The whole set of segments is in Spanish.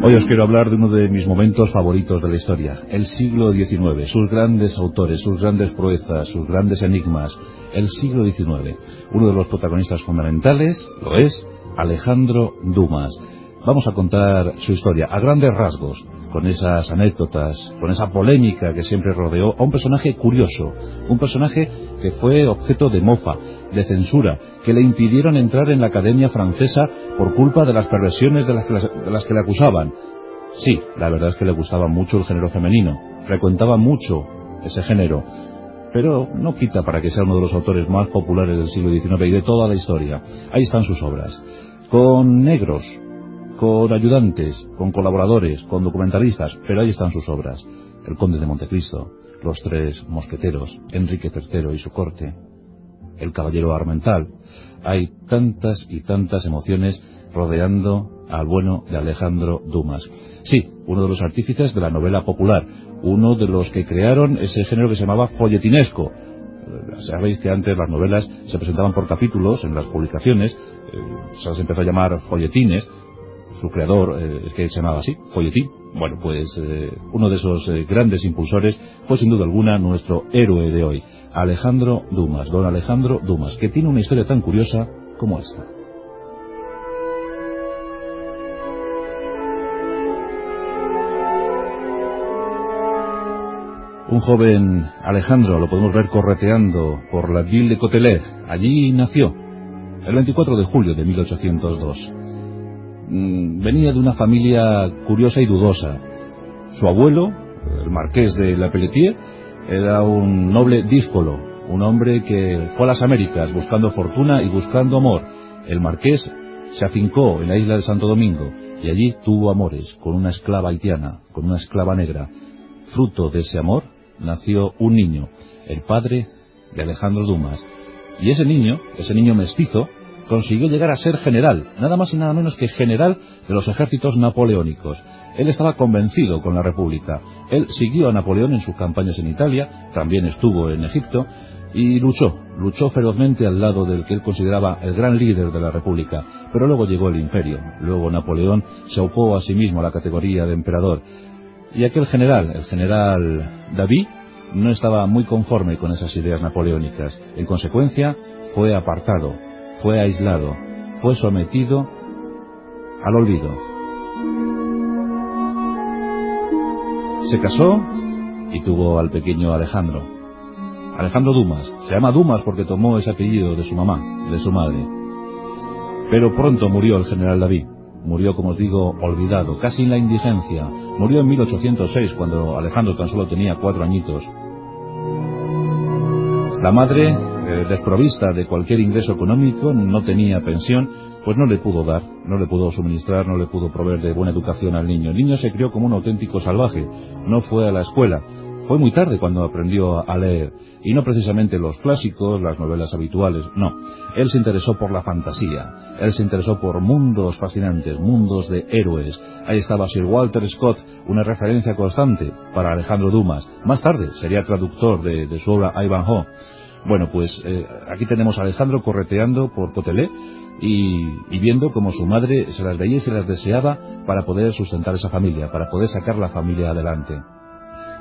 Hoy os quiero hablar de uno de mis momentos favoritos de la historia, el siglo XIX, sus grandes autores, sus grandes proezas, sus grandes enigmas, el siglo XIX. Uno de los protagonistas fundamentales lo es Alejandro Dumas. Vamos a contar su historia a grandes rasgos, con esas anécdotas, con esa polémica que siempre rodeó a un personaje curioso, un personaje que fue objeto de mofa, de censura, que le impidieron entrar en la Academia Francesa por culpa de las perversiones de las que, las que le acusaban. Sí, la verdad es que le gustaba mucho el género femenino, frecuentaba mucho ese género, pero no quita para que sea uno de los autores más populares del siglo XIX y de toda la historia. Ahí están sus obras. Con negros, con ayudantes, con colaboradores, con documentalistas, pero ahí están sus obras. El Conde de Montecristo, Los Tres Mosqueteros, Enrique III y su corte, El Caballero Armental. Hay tantas y tantas emociones rodeando al bueno de Alejandro Dumas. Sí, uno de los artífices de la novela popular, uno de los que crearon ese género que se llamaba folletinesco. Sabéis que antes las novelas se presentaban por capítulos en las publicaciones, eh, se las empezó a llamar folletines, su creador, eh, que se llamaba así, Folletín. Bueno, pues eh, uno de esos eh, grandes impulsores fue sin duda alguna nuestro héroe de hoy, Alejandro Dumas, don Alejandro Dumas, que tiene una historia tan curiosa como esta. Un joven Alejandro lo podemos ver correteando por la ville de Cotelet. Allí nació, el 24 de julio de 1802. Mm, venía de una familia curiosa y dudosa. Su abuelo, el marqués de La Pelletier, era un noble díscolo, un hombre que fue a las Américas buscando fortuna y buscando amor. El marqués se afincó en la isla de Santo Domingo y allí tuvo amores con una esclava haitiana, con una esclava negra. Fruto de ese amor nació un niño, el padre de Alejandro Dumas. Y ese niño, ese niño mestizo, consiguió llegar a ser general, nada más y nada menos que general de los ejércitos napoleónicos. Él estaba convencido con la República. Él siguió a Napoleón en sus campañas en Italia, también estuvo en Egipto, y luchó, luchó ferozmente al lado del que él consideraba el gran líder de la República. Pero luego llegó el imperio, luego Napoleón se opó a sí mismo a la categoría de emperador. Y aquel general, el general David, no estaba muy conforme con esas ideas napoleónicas. En consecuencia, fue apartado, fue aislado, fue sometido al olvido. Se casó y tuvo al pequeño Alejandro. Alejandro Dumas. Se llama Dumas porque tomó ese apellido de su mamá, de su madre. Pero pronto murió el general David. Murió, como os digo, olvidado, casi en la indigencia. Murió en 1806, cuando Alejandro tan solo tenía cuatro añitos. La madre, eh, desprovista de cualquier ingreso económico, no tenía pensión, pues no le pudo dar, no le pudo suministrar, no le pudo proveer de buena educación al niño. El niño se crió como un auténtico salvaje, no fue a la escuela. Fue muy tarde cuando aprendió a leer, y no precisamente los clásicos, las novelas habituales, no. Él se interesó por la fantasía, él se interesó por mundos fascinantes, mundos de héroes. Ahí estaba Sir Walter Scott, una referencia constante para Alejandro Dumas. Más tarde sería traductor de, de su obra Ivanhoe. Bueno, pues eh, aquí tenemos a Alejandro correteando por Cotelé y, viendo cómo su madre se las veía y se las deseaba para poder sustentar esa familia, para poder sacar la familia adelante.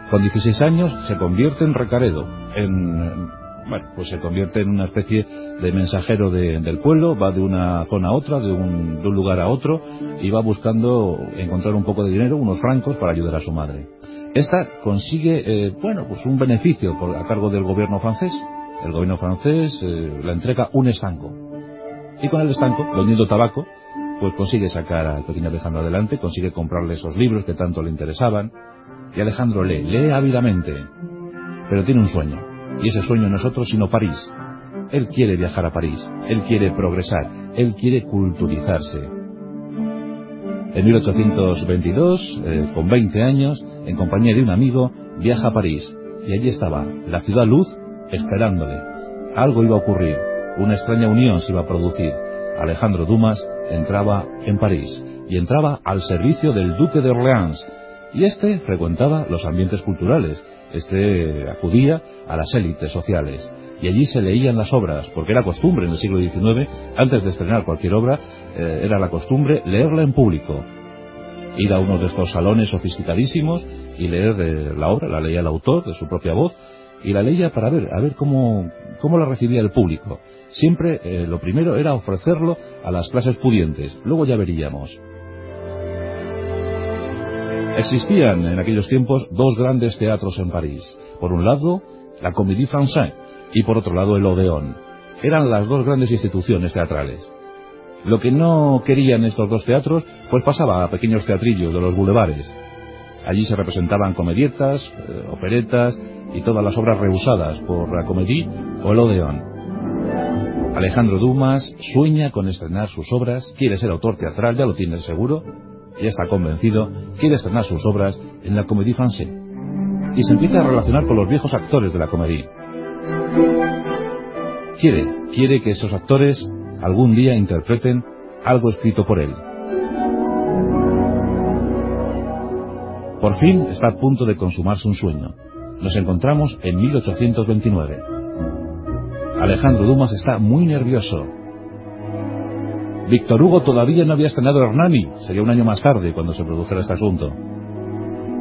Con 16 años se convierte en recaredo, en, bueno, pues se convierte en una especie de mensajero de, del pueblo, va de una zona a otra, de un, de un, lugar a otro, y va buscando encontrar un poco de dinero, unos francos, para ayudar a su madre. Esta consigue, eh, bueno, pues un beneficio a cargo del gobierno francés. El gobierno francés eh, le entrega un estanco. Y con el estanco, vendiendo tabaco, pues consigue sacar al pequeño Alejandro adelante, consigue comprarle esos libros que tanto le interesaban, y Alejandro lee, lee ávidamente, pero tiene un sueño, y ese sueño no es otro sino París. Él quiere viajar a París, él quiere progresar, él quiere culturizarse. En 1822, eh, con 20 años, en compañía de un amigo, viaja a París, y allí estaba, la ciudad luz, esperándole. Algo iba a ocurrir, una extraña unión se iba a producir. Alejandro Dumas entraba en París, y entraba al servicio del duque de Orleans, y este frecuentaba los ambientes culturales, este acudía a las élites sociales. Y allí se leían las obras, porque era costumbre en el siglo XIX, antes de estrenar cualquier obra, eh, era la costumbre leerla en público. ir a uno de estos salones sofisticadísimos y leer la obra, la leía el autor de su propia voz, y la leía para ver, a ver cómo, cómo la recibía el público. Siempre eh, lo primero era ofrecerlo a las clases pudientes, luego ya veríamos. Existían en aquellos tiempos dos grandes teatros en París. Por un lado, la Comédie Française y por otro lado el Odeón. Eran las dos grandes instituciones teatrales. Lo que no querían estos dos teatros, pues pasaba a pequeños teatrillos de los bulevares. Allí se representaban comedietas, eh, operetas y todas las obras rehusadas por la Comédie o el Odeón. Alejandro Dumas sueña con estrenar sus obras, quiere ser autor teatral, ya lo tiene seguro, ya está convencido, quiere estrenar sus obras en la Comédie Française. Y se empieza a relacionar con los viejos actores de la Comédie. Quiere, quiere que esos actores algún día interpreten algo escrito por él. Por fin está a punto de consumarse un sueño. Nos encontramos en 1829. Alejandro Dumas está muy nervioso. Víctor Hugo todavía no había estrenado Hernani, sería un año más tarde cuando se produjera este asunto.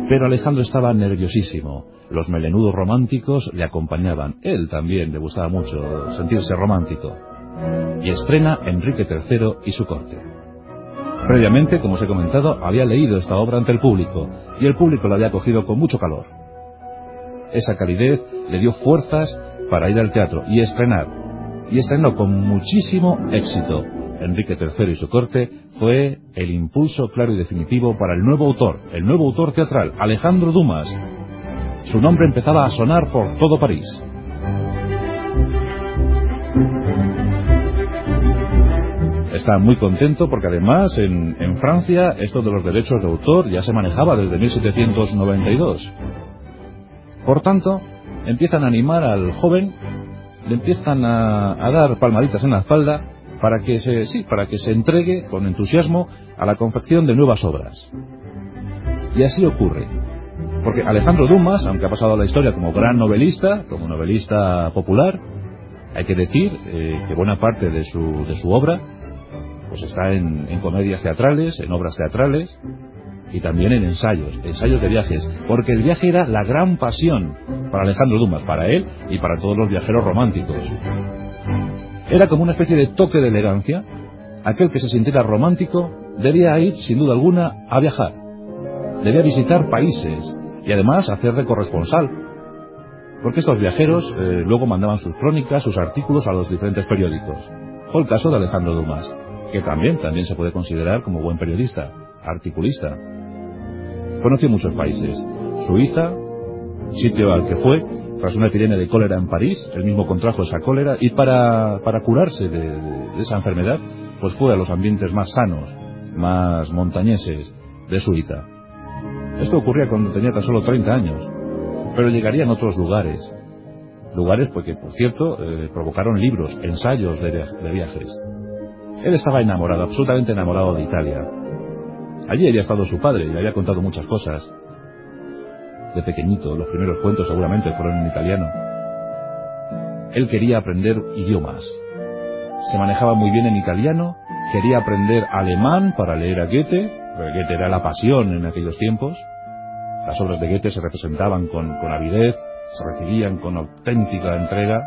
Pero Alejandro estaba nerviosísimo. Los melenudos románticos le acompañaban. Él también le gustaba mucho sentirse romántico. Y estrena Enrique III y su corte. Previamente, como os he comentado, había leído esta obra ante el público, y el público la había acogido con mucho calor. Esa calidez le dio fuerzas para ir al teatro y estrenar. Y estrenó con muchísimo éxito. Enrique III y su corte fue el impulso claro y definitivo para el nuevo autor, el nuevo autor teatral, Alejandro Dumas. Su nombre empezaba a sonar por todo París. Está muy contento porque además en, en, Francia esto de los derechos de autor ya se manejaba desde 1792. Por tanto, empiezan a animar al joven, le empiezan a, a dar palmaditas en la espalda para que se, sí, para que se entregue con entusiasmo a la confección de nuevas obras. Y así ocurre. Porque Alejandro Dumas, aunque ha pasado a la historia como gran novelista, como novelista popular, hay que decir eh, que buena parte de su, de su obra pues está en, comedias teatrales, en obras teatrales y también en ensayos, ensayos de viajes, porque el viaje era la gran pasión para Alejandro Dumas, para él y para todos los viajeros románticos. Era como una especie de toque de elegancia. Aquel que se sintiera romántico debía ir, sin duda alguna, a viajar. Debía visitar países y además hacer de corresponsal. Porque estos viajeros eh, luego mandaban sus crónicas, sus artículos a los diferentes periódicos. Fue el caso de Alejandro Dumas, que también, también se puede considerar como buen periodista, articulista. Conoció muchos países. Suiza, sitio al que fue, tras una epidemia de cólera en París, él mismo contrajo esa cólera y para, para curarse de, esa enfermedad, pues fue a los ambientes más sanos, más montañeses de Suiza. Esto ocurría cuando tenía tan solo 30 años, pero llegarían otros lugares, lugares porque, por cierto, eh, provocaron libros, ensayos de viajes. Él estaba enamorado, absolutamente enamorado de Italia. Allí había estado su padre y le había contado muchas cosas de pequeñito, los primeros cuentos seguramente fueron en italiano. Él quería aprender idiomas. Se manejaba muy bien en italiano, quería aprender alemán para leer a Goethe, Goethe era la pasión en aquellos tiempos. Las obras de Goethe se representaban con, con avidez, se recibían con auténtica entrega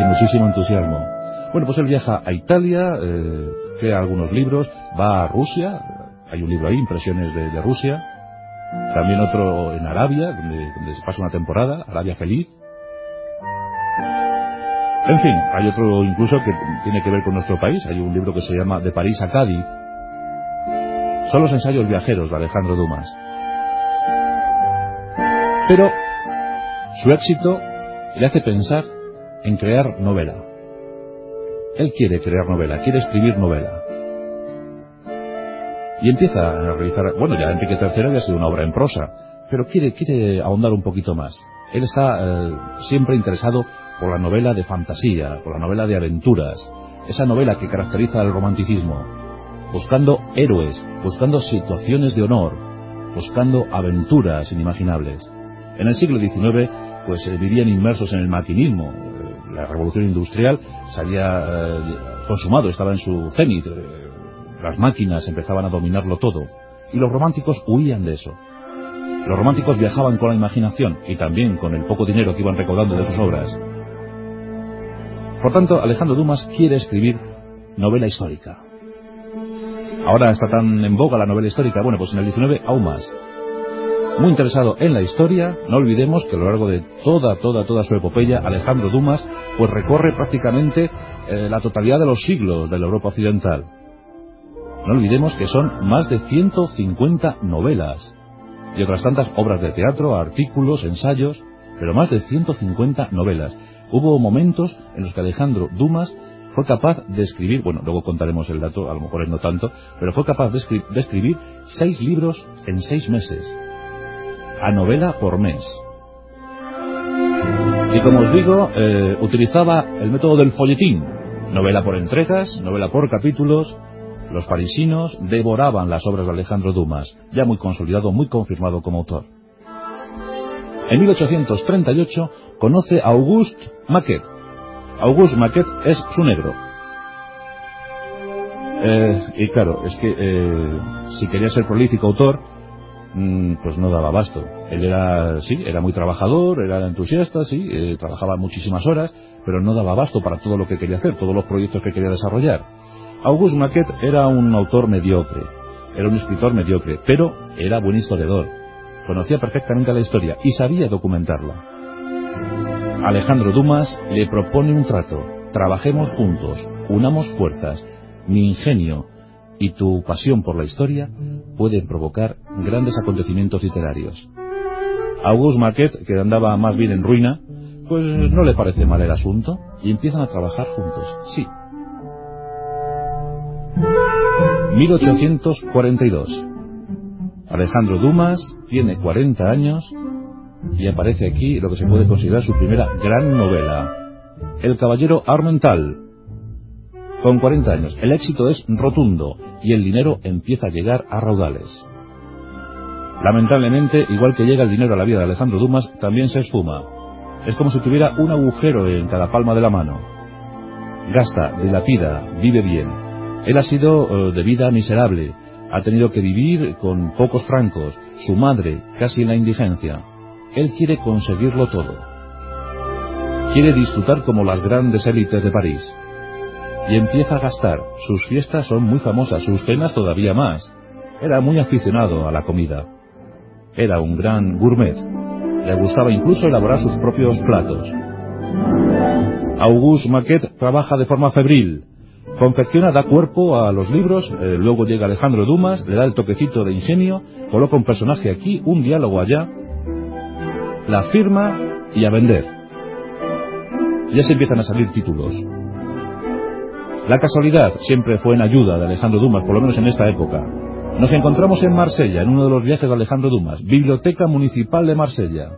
y muchísimo entusiasmo. Bueno, pues él viaja a Italia, eh, crea algunos libros, va a Rusia, hay un libro ahí, Impresiones de, Rusia, también otro en Arabia, donde, se pasa una temporada, Arabia Feliz. En fin, hay otro incluso que tiene que ver con nuestro país. Hay un libro que se llama De París a Cádiz. Son los ensayos viajeros de Alejandro Dumas. Pero su éxito le hace pensar en crear novela. Él quiere crear novela, quiere escribir novela y empieza a realizar, bueno, ya Enrique III había sido una obra en prosa, pero quiere, quiere ahondar un poquito más. Él está eh, siempre interesado por la novela de fantasía, por la novela de aventuras, esa novela que caracteriza al romanticismo, buscando héroes, buscando situaciones de honor, buscando aventuras inimaginables. En el siglo XIX, pues eh, vivían inmersos en el maquinismo, la revolución industrial se había eh, consumado, estaba en su cenit, las máquinas empezaban a dominarlo todo, y los románticos huían de eso. Los románticos viajaban con la imaginación y también con el poco dinero que iban recaudando de sus obras. Por tanto, Alejandro Dumas quiere escribir novela histórica. Ahora está tan en boga la novela histórica, bueno, pues en el 19 aún más. Muy interesado en la historia, no olvidemos que a lo largo de toda, toda, toda su epopeya, Alejandro Dumas pues recorre prácticamente eh, la totalidad de los siglos de la Europa occidental. No olvidemos que son más de 150 novelas y otras tantas obras de teatro, artículos, ensayos, pero más de 150 novelas. Hubo momentos en los que Alejandro Dumas fue capaz de escribir, bueno, luego contaremos el dato, a lo mejor es no tanto, pero fue capaz de, escribir seis libros en seis meses, a novela por mes. Y como os digo, eh, utilizaba el método del folletín, novela por entregas, novela por capítulos, los parisinos devoraban las obras de Alejandro Dumas, ya muy consolidado, muy confirmado como autor. En 1838 conoce a Auguste Maquet. Auguste Maquet es su negro. Eh, y claro, es que eh, si quería ser prolífico autor, pues no daba abasto. Él era, sí, era muy trabajador, era entusiasta, sí, eh, trabajaba muchísimas horas, pero no daba abasto para todo lo que quería hacer, todos los proyectos que quería desarrollar. Auguste Maquet era un autor mediocre, era un escritor mediocre, pero era buen historiador. Conocía perfectamente la historia y sabía documentarla. Alejandro Dumas le propone un trato. Trabajemos juntos, unamos fuerzas. Mi ingenio y tu pasión por la historia pueden provocar grandes acontecimientos literarios. Auguste Maquet, que andaba más bien en ruina, pues no le parece mal el asunto y empiezan a trabajar juntos. Sí, 1842. Alejandro Dumas tiene 40 años y aparece aquí lo que se puede considerar su primera gran novela, El Caballero Armental. Con 40 años, el éxito es rotundo y el dinero empieza a llegar a raudales. Lamentablemente, igual que llega el dinero a la vida de Alejandro Dumas, también se esfuma. Es como si tuviera un agujero en cada palma de la mano. Gasta, dilapida, vive bien, él ha sido eh, de vida miserable, ha tenido que vivir con pocos francos, su madre casi en la indigencia. Él quiere conseguirlo todo. Quiere disfrutar como las grandes élites de París. Y empieza a gastar. Sus fiestas son muy famosas, sus cenas todavía más. Era muy aficionado a la comida. Era un gran gourmet. Le gustaba incluso elaborar sus propios platos. Auguste Maquet trabaja de forma febril, confecciona, da cuerpo a los libros, eh, luego llega Alejandro Dumas, le da el toquecito de ingenio, coloca un personaje aquí, un diálogo allá, la firma y a vender. Ya se empiezan a salir títulos. La casualidad siempre fue en ayuda de Alejandro Dumas, por lo menos en esta época. Nos encontramos en Marsella, en uno de los viajes de Alejandro Dumas, Biblioteca Municipal de Marsella.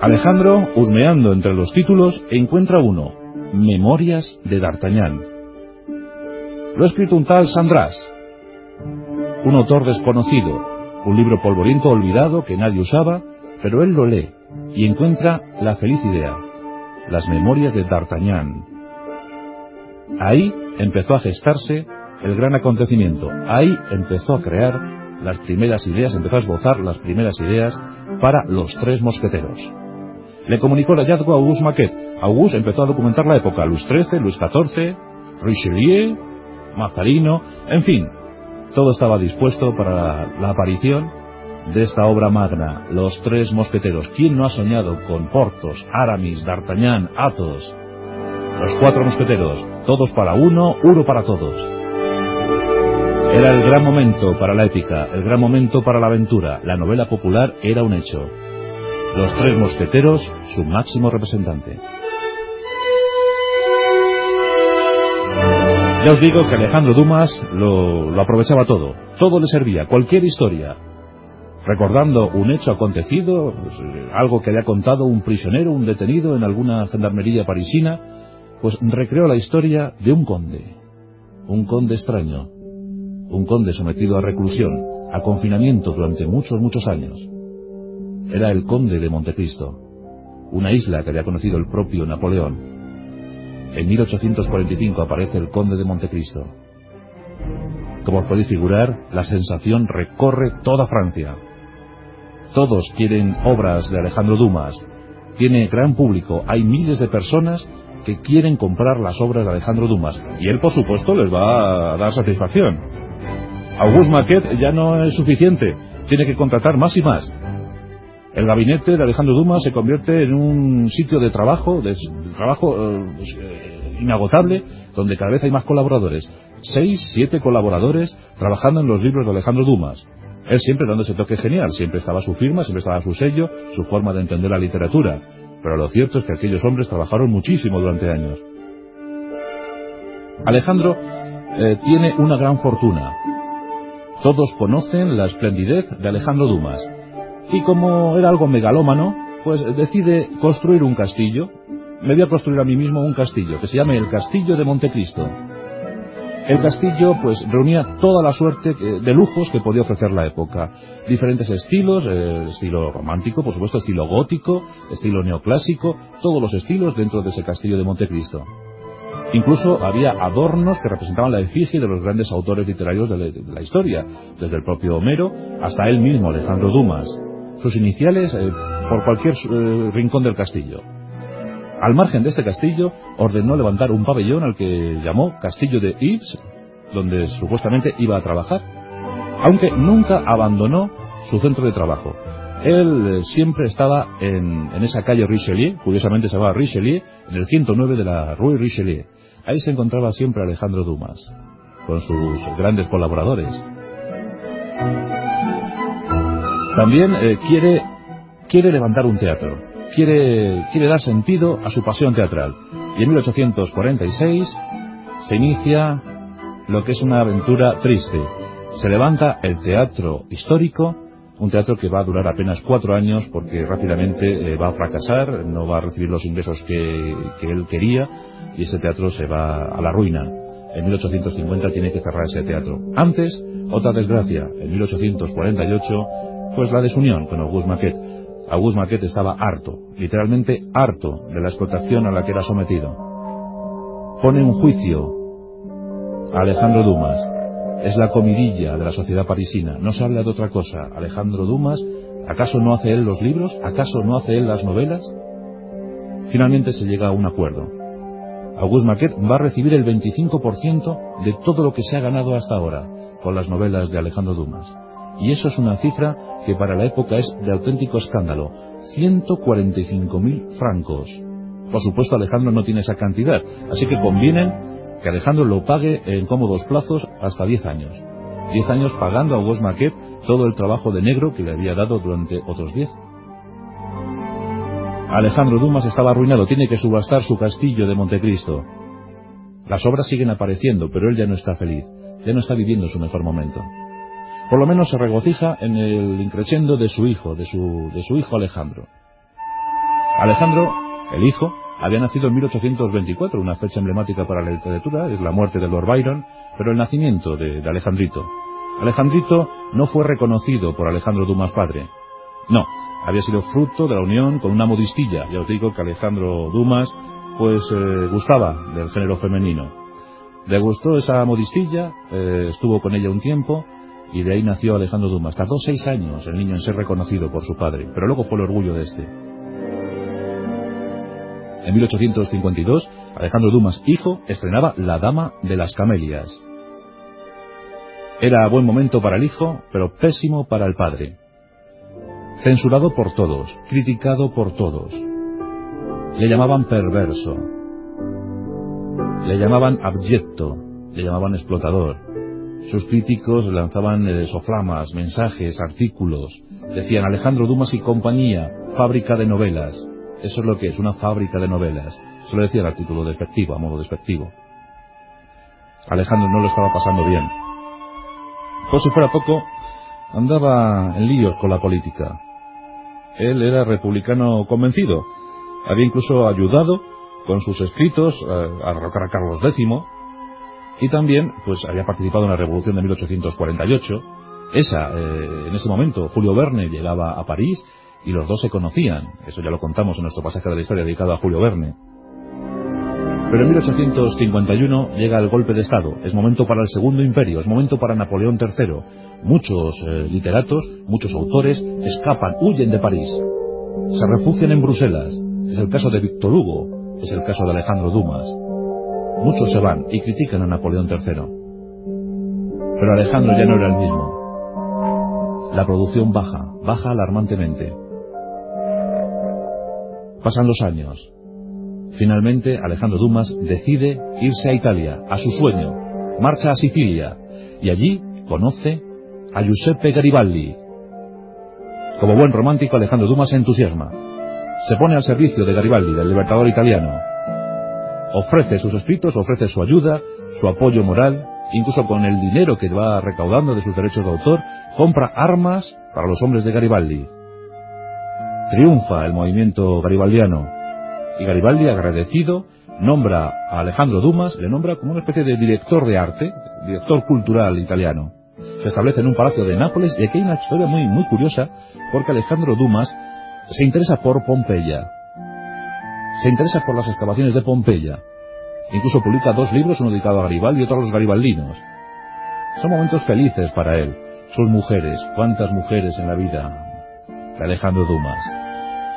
Alejandro, husmeando entre los títulos, encuentra uno, Memorias de D'Artagnan. Lo ha escrito un tal Sandras, un autor desconocido, un libro polvoriento olvidado que nadie usaba, pero él lo lee y encuentra la feliz idea, las Memorias de D'Artagnan. Ahí empezó a gestarse el gran acontecimiento, ahí empezó a crear las primeras ideas, empezó a esbozar las primeras ideas para los tres mosqueteros le comunicó el hallazgo a Auguste Maquet. Auguste empezó a documentar la época, Luis XIII, Luis XIV, Richelieu, Mazarino, en fin, todo estaba dispuesto para la, aparición de esta obra magna, Los Tres Mosqueteros. ¿Quién no ha soñado con Portos, Aramis, D'Artagnan, Athos? Los cuatro mosqueteros, todos para uno, uno para todos. Era el gran momento para la épica, el gran momento para la aventura. La novela popular era un hecho. Los tres mosqueteros, su máximo representante. Ya os digo que Alejandro Dumas lo, aprovechaba todo, todo le servía, cualquier historia. Recordando un hecho acontecido, pues, algo que le ha contado un prisionero, un detenido en alguna gendarmería parisina, pues recreó la historia de un conde, un conde extraño, un conde sometido a reclusión, a confinamiento durante muchos, muchos años era el conde de Montecristo, una isla que había conocido el propio Napoleón. En 1845 aparece el Conde de Montecristo. Como os podéis figurar, la sensación recorre toda Francia. Todos quieren obras de Alejandro Dumas. Tiene gran público, hay miles de personas que quieren comprar las obras de Alejandro Dumas. Y él, por supuesto, les va a dar satisfacción. Auguste Maquet ya no es suficiente, tiene que contratar más y más. El gabinete de Alejandro Dumas se convierte en un sitio de trabajo, de trabajo eh, pues, eh, inagotable, donde cada vez hay más colaboradores. Seis, siete colaboradores trabajando en los libros de Alejandro Dumas. Él siempre dando ese toque genial, siempre estaba su firma, siempre estaba su sello, su forma de entender la literatura. Pero lo cierto es que aquellos hombres trabajaron muchísimo durante años. Alejandro eh, tiene una gran fortuna. Todos conocen la esplendidez de Alejandro Dumas. Y como era algo megalómano, pues decide construir un castillo. Me voy a construir a mí mismo un castillo, que se llame el Castillo de Montecristo. El castillo pues reunía toda la suerte de lujos que podía ofrecer la época. Diferentes estilos, estilo romántico, por supuesto, estilo gótico, estilo neoclásico, todos los estilos dentro de ese castillo de Montecristo. Incluso había adornos que representaban la efigie de los grandes autores literarios de la, historia, desde el propio Homero hasta él mismo, Alejandro Dumas. Sus iniciales eh, por cualquier eh, rincón del castillo. Al margen de este castillo, ordenó levantar un pabellón al que llamó Castillo de Yves, donde supuestamente iba a trabajar, aunque nunca abandonó su centro de trabajo. Él eh, siempre estaba en, esa calle Richelieu, curiosamente se llamaba Richelieu, en el 109 de la Rue Richelieu. Ahí se encontraba siempre Alejandro Dumas, con sus grandes colaboradores. También eh, quiere, quiere levantar un teatro quiere, quiere dar sentido a su pasión teatral. Y en 1846 se inicia lo que es una aventura triste. Se levanta el teatro histórico, un teatro que va a durar apenas cuatro años porque rápidamente eh, va a fracasar, no va a recibir los ingresos que, que él quería y ese teatro se va a la ruina. En 1850 tiene que cerrar ese teatro. Antes, otra desgracia, en 1848, pues la desunión con Auguste Maquet. Auguste Maquet estaba harto, literalmente harto de la explotación a la que era sometido. Pone un juicio a Alejandro Dumas. Es la comidilla de la sociedad parisina. No se habla de otra cosa. Alejandro Dumas, ¿acaso no hace él los libros? ¿Acaso no hace él las novelas? Finalmente se llega a un acuerdo. Auguste Maquet va a recibir el 25% de todo lo que se ha ganado hasta ahora con las novelas de Alejandro Dumas. Y eso es una cifra que para la época es de auténtico escándalo. 145.000 francos. Por supuesto Alejandro no tiene esa cantidad, así que convienen que Alejandro lo pague en cómodos plazos hasta 10 años. 10 años pagando a Maquet todo el trabajo de negro que le había dado durante otros 10. Alejandro Dumas estaba arruinado, tiene que subastar su castillo de Montecristo. Las obras siguen apareciendo, pero él ya no está feliz, ya no está viviendo su mejor momento por lo menos se regocija en el increciendo de su hijo, de su, de su hijo Alejandro. Alejandro, el hijo, había nacido en 1824, una fecha emblemática para la literatura, es la muerte de Lord Byron, pero el nacimiento de, Alejandrito. Alejandrito no fue reconocido por Alejandro Dumas padre. No, había sido fruto de la unión con una modistilla. Ya os digo que Alejandro Dumas, pues, eh, gustaba del género femenino. Le gustó esa modistilla, eh, estuvo con ella un tiempo, y de ahí nació Alejandro Dumas. Tardó seis años el niño en ser reconocido por su padre, pero luego fue el orgullo de este. En 1852, Alejandro Dumas, hijo, estrenaba La Dama de las Camelias. Era buen momento para el hijo, pero pésimo para el padre. Censurado por todos, criticado por todos. Le llamaban perverso. Le llamaban abyecto. Le llamaban explotador. Sus críticos lanzaban eh, soflamas, mensajes, artículos. Decían Alejandro Dumas y compañía, fábrica de novelas. Eso es lo que es, una fábrica de novelas. Se lo decía el artículo despectivo, a modo despectivo. Alejandro no lo estaba pasando bien. Por si fuera poco, andaba en líos con la política. Él era republicano convencido. Había incluso ayudado con sus escritos eh, a derrocar a Carlos X y también pues había participado en la revolución de 1848. Esa, eh, en ese momento, Julio Verne llegaba a París y los dos se conocían. Eso ya lo contamos en nuestro pasaje de la historia dedicado a Julio Verne. Pero en 1851 llega el golpe de Estado. Es momento para el Segundo Imperio, es momento para Napoleón III. Muchos eh, literatos, muchos autores escapan, huyen de París. Se refugian en Bruselas. Es el caso de Víctor Hugo, es el caso de Alejandro Dumas. Muchos se van y critican a Napoleón III. Pero Alejandro ya no era el mismo. La producción baja, baja alarmantemente. Pasan los años. Finalmente, Alejandro Dumas decide irse a Italia, a su sueño. Marcha a Sicilia y allí conoce a Giuseppe Garibaldi. Como buen romántico, Alejandro Dumas se entusiasma. Se pone al servicio de Garibaldi, del libertador italiano. Ofrece sus escritos, ofrece su ayuda, su apoyo moral, incluso con el dinero que va recaudando de sus derechos de autor, compra armas para los hombres de Garibaldi. Triunfa el movimiento garibaldiano y Garibaldi, agradecido, nombra a Alejandro Dumas, le nombra como una especie de director de arte, director cultural italiano. Se establece en un palacio de Nápoles y aquí hay una historia muy, muy curiosa porque Alejandro Dumas se interesa por Pompeya. Se interesa por las excavaciones de Pompeya. Incluso publica dos libros, uno dedicado a Garibaldi y otro a los garibaldinos. Son momentos felices para él. Sus mujeres, cuántas mujeres en la vida de Alejandro Dumas.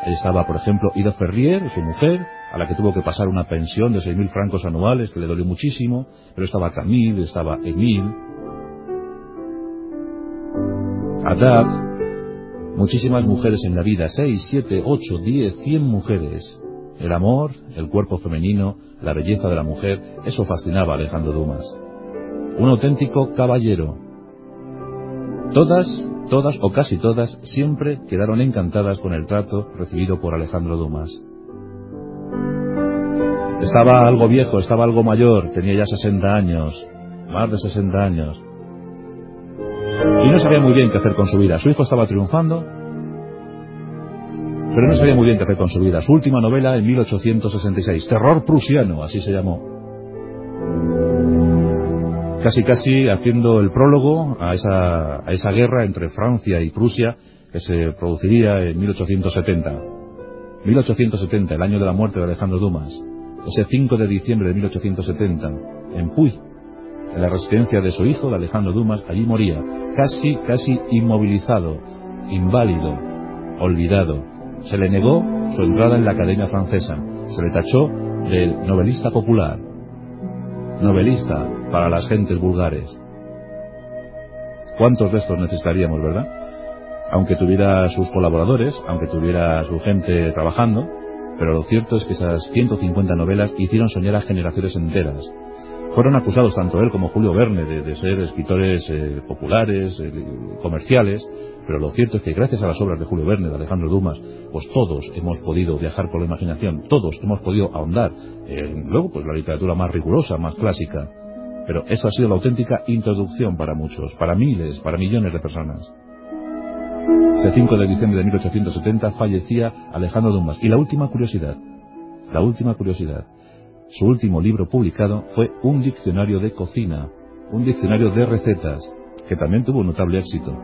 Estaba, por ejemplo, Ida Ferrier, su mujer, a la que tuvo que pasar una pensión de 6.000 francos anuales, que le dolió muchísimo, pero estaba Camille, estaba Emile, Adab, muchísimas mujeres en la vida, 6, 7, 8, 10, 100 mujeres. El amor, el cuerpo femenino, la belleza de la mujer, eso fascinaba a Alejandro Dumas. Un auténtico caballero. Todas Todas o casi todas siempre quedaron encantadas con el trato recibido por Alejandro Dumas. Estaba algo viejo, estaba algo mayor, tenía ya 60 años, más de 60 años. Y no sabía muy bien qué hacer con su vida. Su hijo estaba triunfando, pero no sabía muy bien qué hacer con su vida. Su última novela en 1866, Terror prusiano, así se llamó casi casi haciendo el prólogo a esa, a esa guerra entre Francia y Prusia que se produciría en 1870. 1870, el año de la muerte de Alejandro Dumas. Ese 5 de diciembre de 1870, en Puy, en la residencia de su hijo, de Alejandro Dumas, allí moría, casi, casi inmovilizado, inválido, olvidado. Se le negó su entrada en la Academia Francesa, se le tachó del novelista popular, novelista para las gentes vulgares. ¿Cuántos de estos necesitaríamos, verdad? Aunque tuviera sus colaboradores, aunque tuviera su gente trabajando, pero lo cierto es que esas 150 novelas hicieron soñar a generaciones enteras. Fueron acusados tanto él como Julio Verne de, ser escritores eh, populares, eh, comerciales, pero lo cierto es que gracias a las obras de Julio Verne, de Alejandro Dumas, pues todos hemos podido viajar por la imaginación, todos hemos podido ahondar en, luego, pues la literatura más rigurosa, más clásica. Pero eso ha sido la auténtica introducción para muchos, para miles, para millones de personas. Ese 5 de diciembre de 1870 fallecía Alejandro Dumas. Y la última curiosidad, la última curiosidad, su último libro publicado fue un diccionario de cocina, un diccionario de recetas, que también tuvo notable éxito.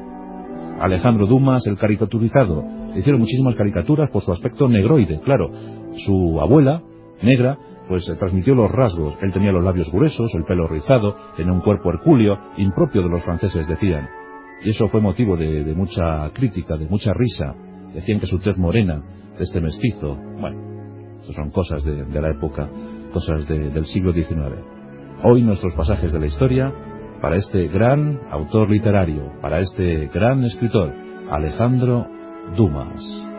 Alejandro Dumas, el caricaturizado, hicieron muchísimas caricaturas por su aspecto negroide, claro. Su abuela, negra, pues eh, transmitió los rasgos. Él tenía los labios gruesos, el pelo rizado, tenía un cuerpo hercúleo, impropio de los franceses, decían. Y eso fue motivo de, mucha crítica, de mucha risa. Decían que su tez morena, de este mestizo, bueno, son cosas de la época cosas del siglo XIX. Hoy nuestros pasajes de la historia para este gran autor literario, para este gran escritor, Alejandro Dumas.